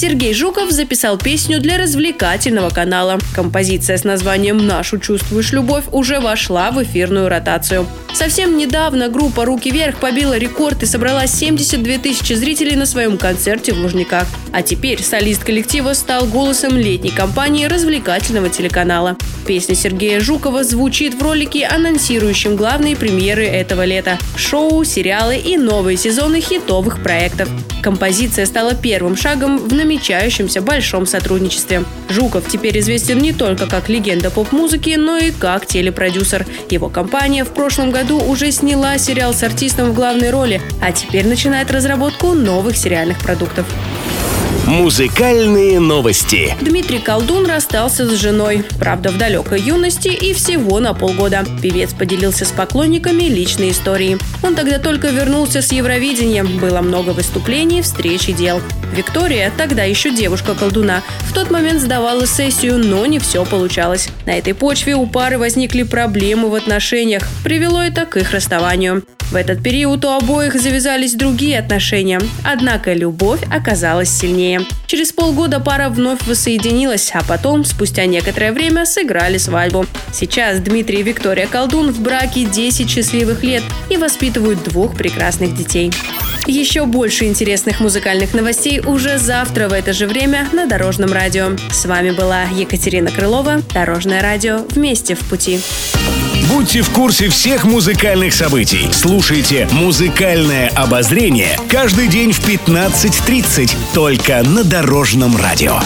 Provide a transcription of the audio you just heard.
Сергей Жуков записал песню для развлекательного канала. Композиция с названием «Нашу чувствуешь любовь» уже вошла в эфирную ротацию. Совсем недавно группа «Руки вверх» побила рекорд и собрала 72 тысячи зрителей на своем концерте в Лужниках. А теперь солист коллектива стал голосом летней кампании развлекательного телеканала. Песня Сергея Жукова звучит в ролике, анонсирующем главные премьеры этого лета – шоу, сериалы и новые сезоны хитовых проектов. Композиция стала первым шагом в намечающемся большом сотрудничестве. Жуков теперь известен не только как легенда поп-музыки, но и как телепродюсер. Его компания в прошлом году уже сняла сериал с артистом в главной роли, а теперь начинает разработку новых сериальных продуктов. Музыкальные новости. Дмитрий Колдун расстался с женой. Правда, в далекой юности и всего на полгода. Певец поделился с поклонниками личной историей. Он тогда только вернулся с Евровидения. Было много выступлений, встреч и дел. Виктория, тогда еще девушка колдуна, в тот момент сдавала сессию, но не все получалось. На этой почве у пары возникли проблемы в отношениях. Привело это к их расставанию. В этот период у обоих завязались другие отношения, однако любовь оказалась сильнее. Через полгода пара вновь воссоединилась, а потом, спустя некоторое время, сыграли свадьбу. Сейчас Дмитрий и Виктория Колдун в браке 10 счастливых лет и воспитывают двух прекрасных детей. Еще больше интересных музыкальных новостей уже завтра в это же время на Дорожном радио. С вами была Екатерина Крылова. Дорожное радио «Вместе в пути». Будьте в курсе всех музыкальных событий. Слушайте «Музыкальное обозрение» каждый день в 15.30 только на Дорожном радио.